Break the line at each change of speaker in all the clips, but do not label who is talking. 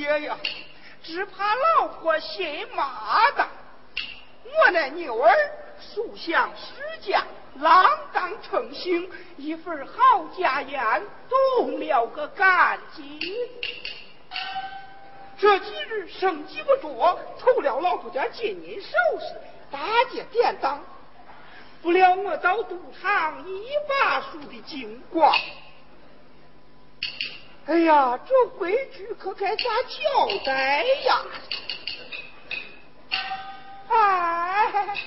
爷爷只怕老婆嫌麻烦我那女儿属相世家郎当成性一份好家言动了个感激这几日生计不着凑了老婆家金银首饰大街典当不料我到赌场一把输的精光哎呀，这规矩可该咋交代呀？哎，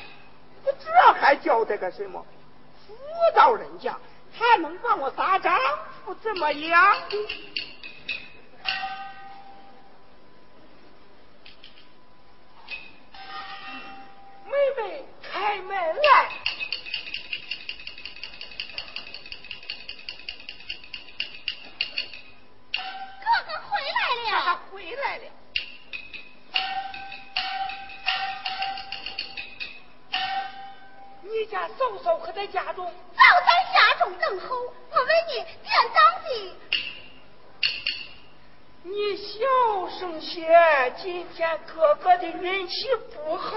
这还交代个什么？妇道人家，他能把我大丈夫怎么样？妹妹，开门来！嫂嫂可在家中？
早在家中等候。我问你，店当的？
你小声些，今天哥哥的运气不好。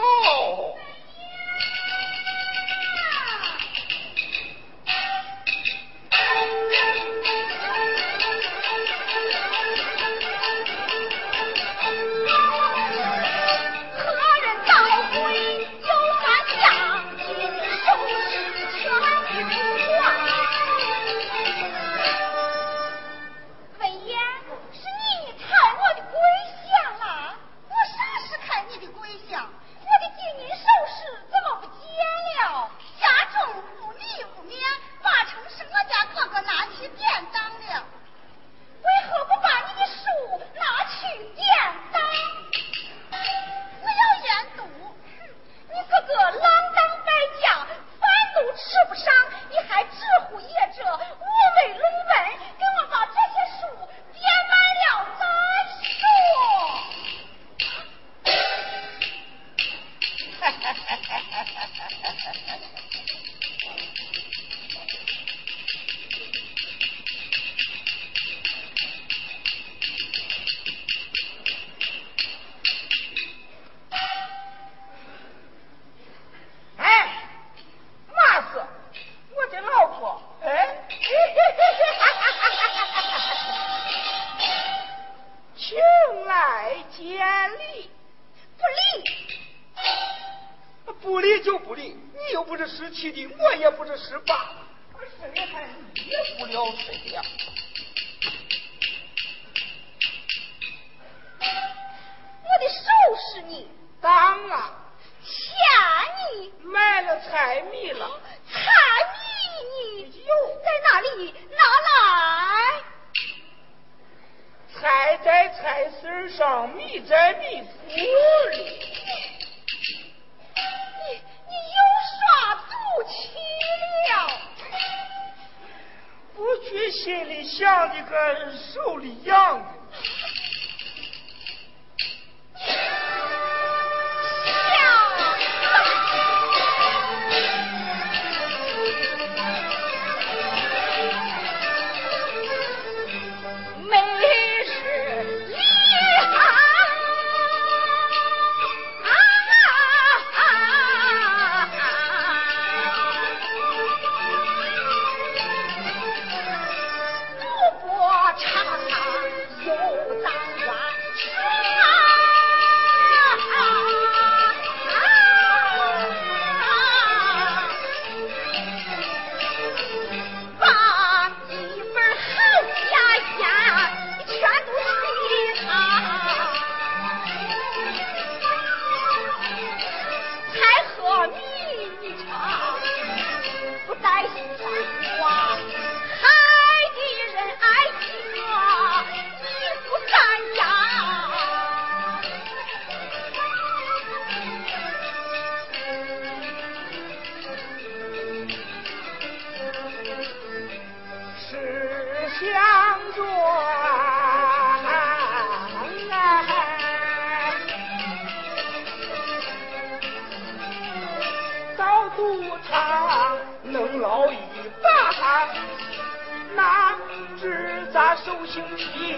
把，那只咋手心皮，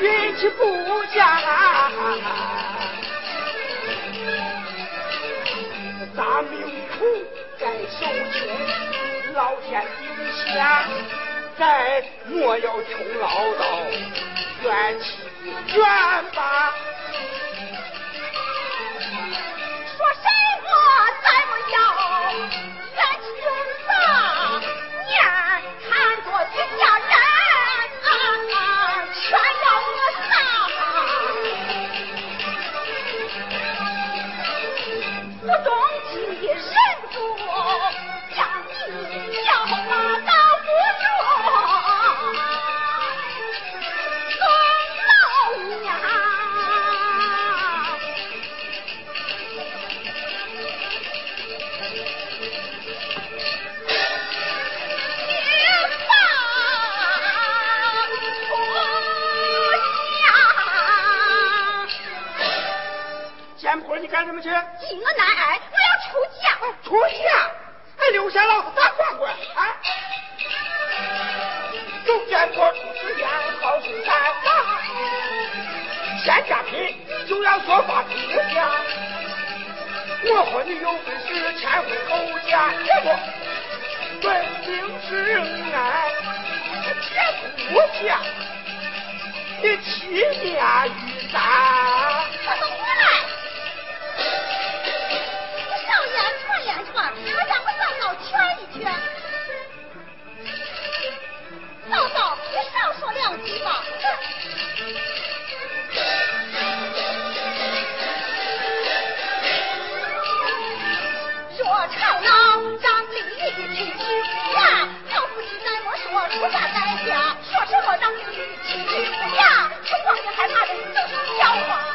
运气不佳。咱命苦该受穷，老天顶下再莫要穷老到冤气怨吧。干什么去？
进我我要出嫁。
出嫁，还留下老子打光棍啊！走贱婆出此言，好生三房，现价品你就要说法出家。我和你有本事，千户口家，结果分明是爱，结不下，你欺面于咱。
莫说出嫁在家，说什么让李玉去娶夫呀，这光景害怕的就是笑话，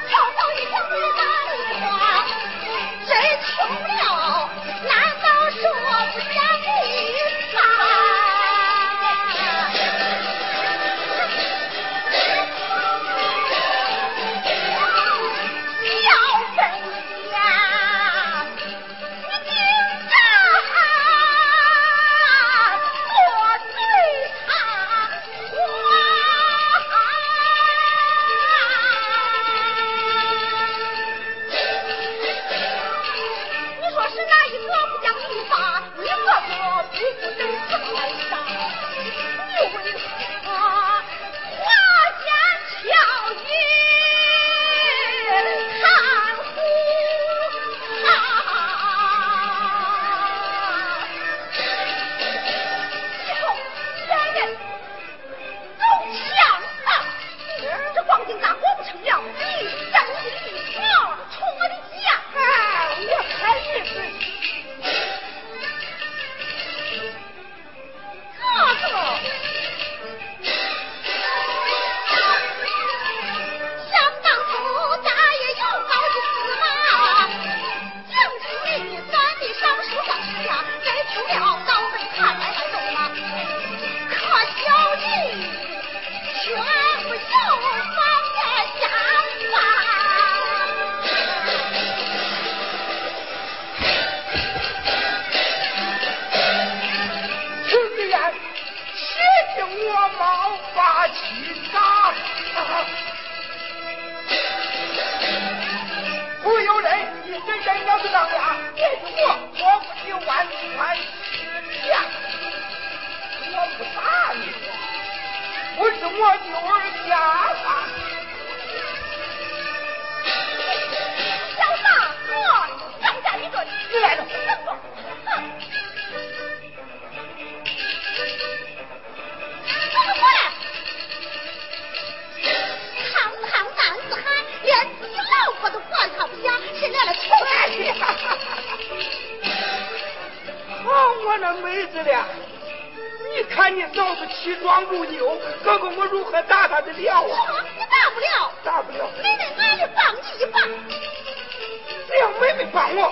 放我，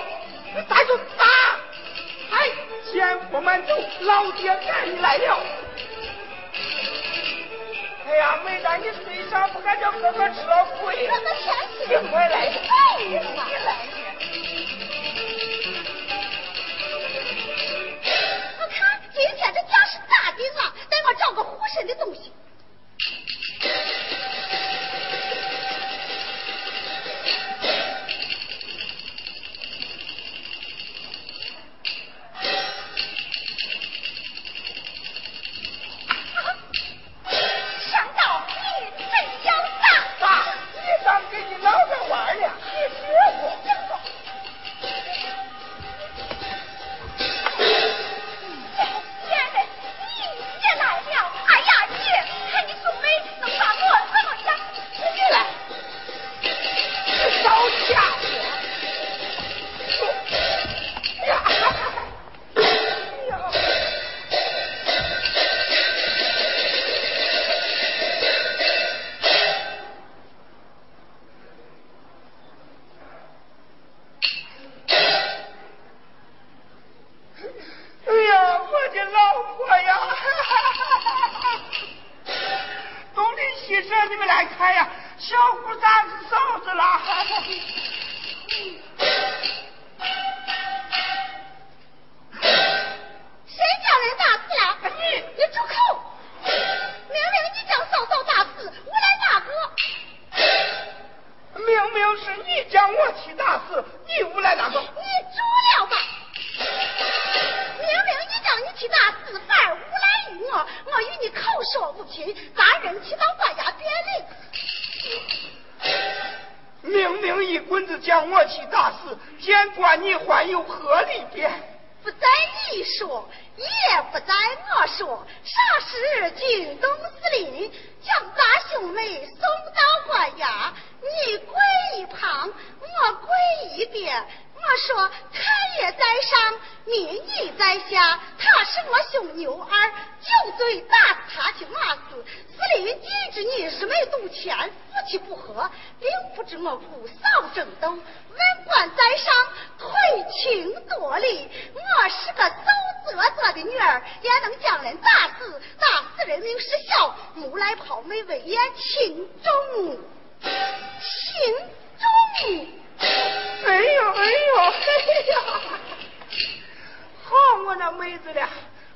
打就打！哎，钱不满足，老爹赶你来了。哎呀，妹子你嘴上，不敢叫哥哥吃了亏。那天气，你来！哎呀，你来！我
看
今天这架势咋的了？
带我找个护身的东西。你是没赌钱，夫妻不和，并不知我
姑嫂争斗，文官在上，推
情夺理。我是个走德泽的
女儿，也
能将人打死，打死人名失笑。母来。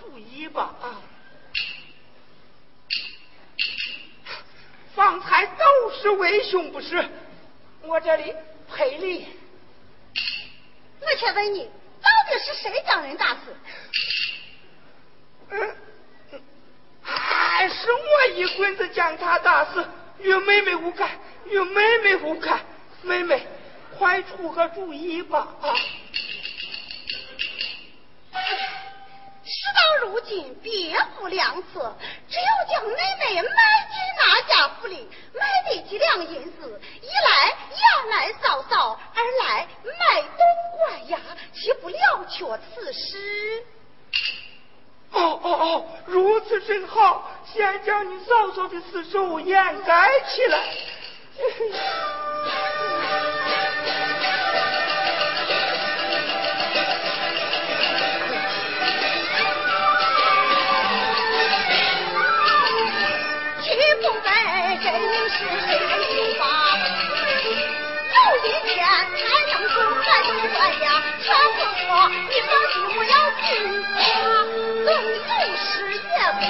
注意吧啊！方才都是为兄不是，我这里赔礼。
我且问你，到底是谁将人打死？
嗯，还是我一棍子将他打死，与妹妹无干，与妹妹无干。妹妹，快出个主意吧啊！
到如今别无良策，只有将妹妹卖进那家府里，卖得几两银子，一来养来嫂嫂，二来卖东关牙，岂不了却此事？
哦哦哦，如此甚好，先将你嫂嫂的死手掩盖起来。
真是黑人修法？有一天才能说还东关呀，劝父母你放心，我要进发，总有事也不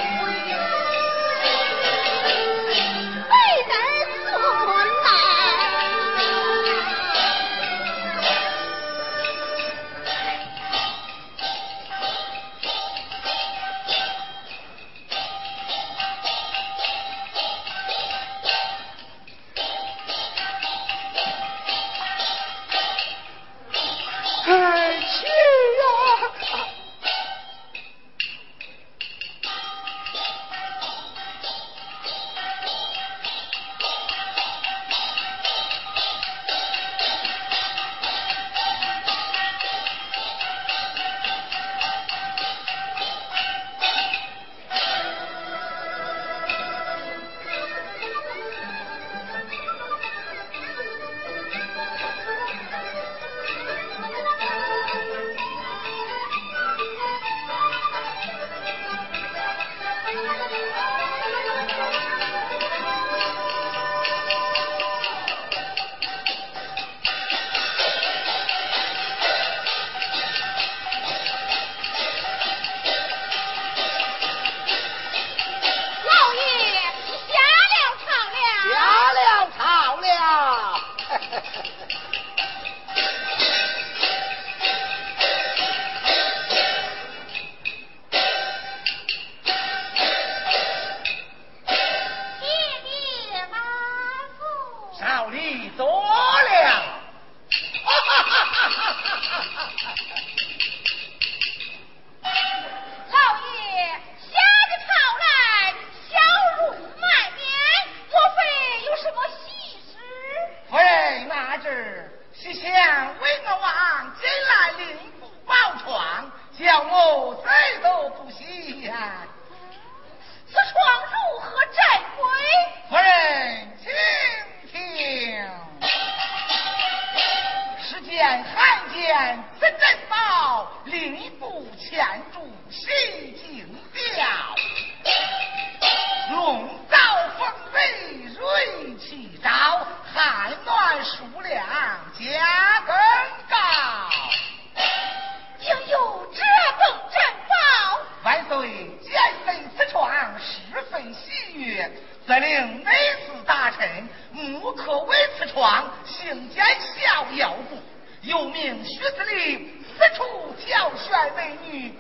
两家更高竟有这等战报万岁见闻此床十分喜悦责令内司大
臣穆克为
此床行建逍遥故又命徐子
林四处挑选美
女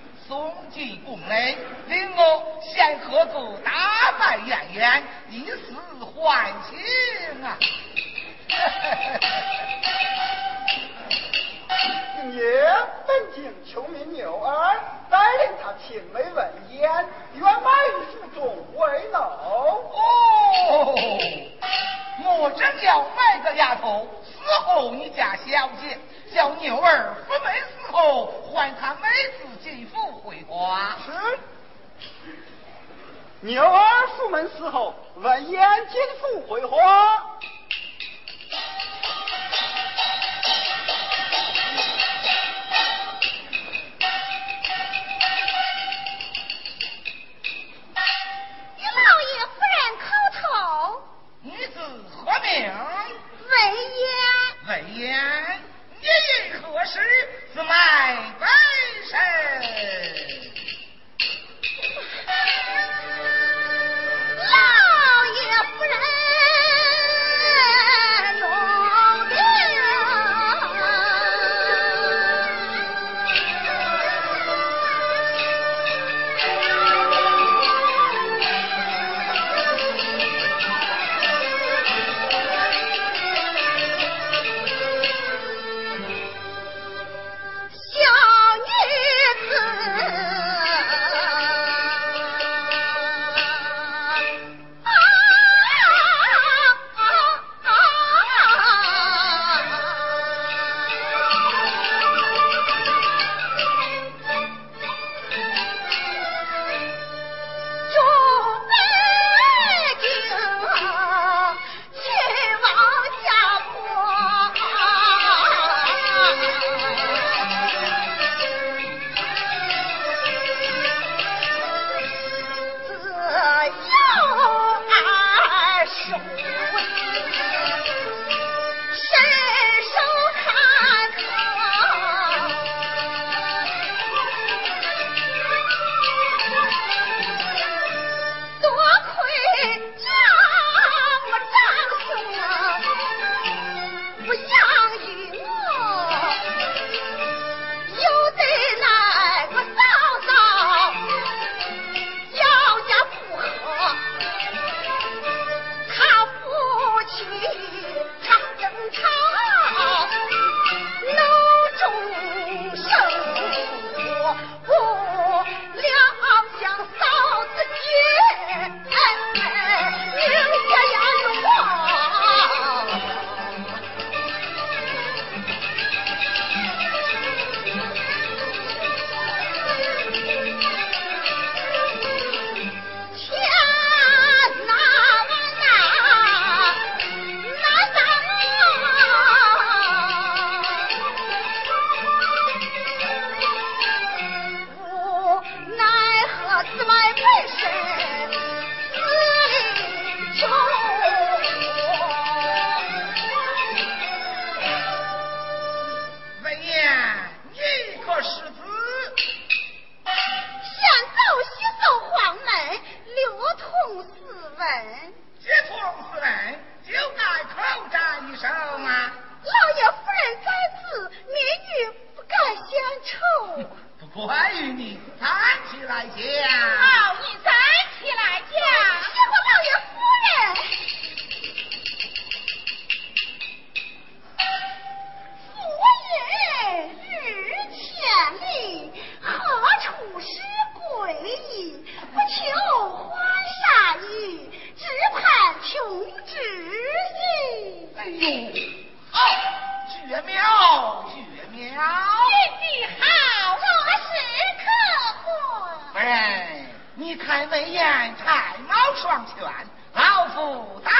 狗大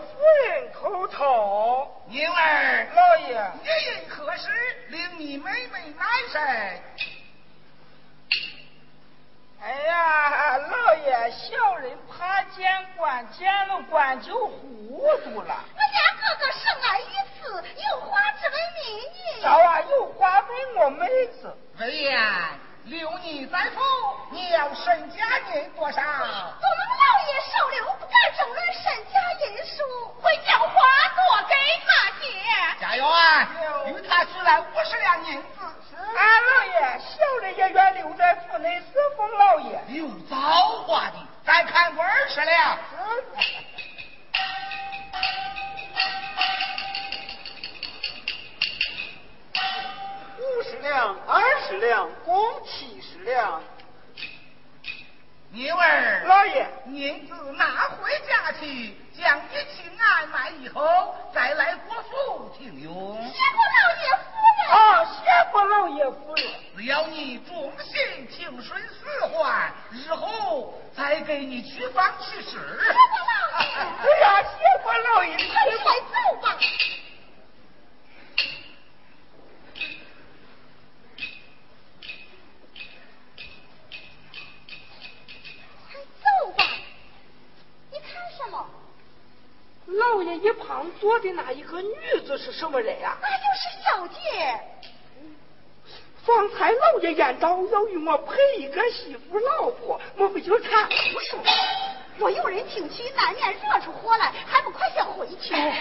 夫人口头因儿。
老爷。你人何是令
你妹妹难
受
哎呀老爷小人怕见官见了官就糊涂了。
我家哥哥生了一次有话只问你你。
早晚有话问我妹子。
哎呀。留你在府，你要身家银多少？
我们老爷受了，不敢争论身家银数，会将话多给他姐。
家园，与他取来五十两银子。
俺老爷，小人也愿留在府内侍奉老爷。
有造化的，再看过二十两。
两，二十两，共七十两。
妮儿，
老爷，
银子拿回家去，将一起安排以后，再来国府请用。
谢过老爷夫人。
啊，谢过老爷夫人。
只要你忠心听顺四环，日后再给你娶房娶媳。
谢过老爷。
哎呀，谢过老爷。坐的那一个女子是什么人呀、
那就是小姐。
方才老爷言道要与我配一个媳妇老婆，我不就看
胡说！若有人听去，难免惹出祸来，还不快些回去？
魏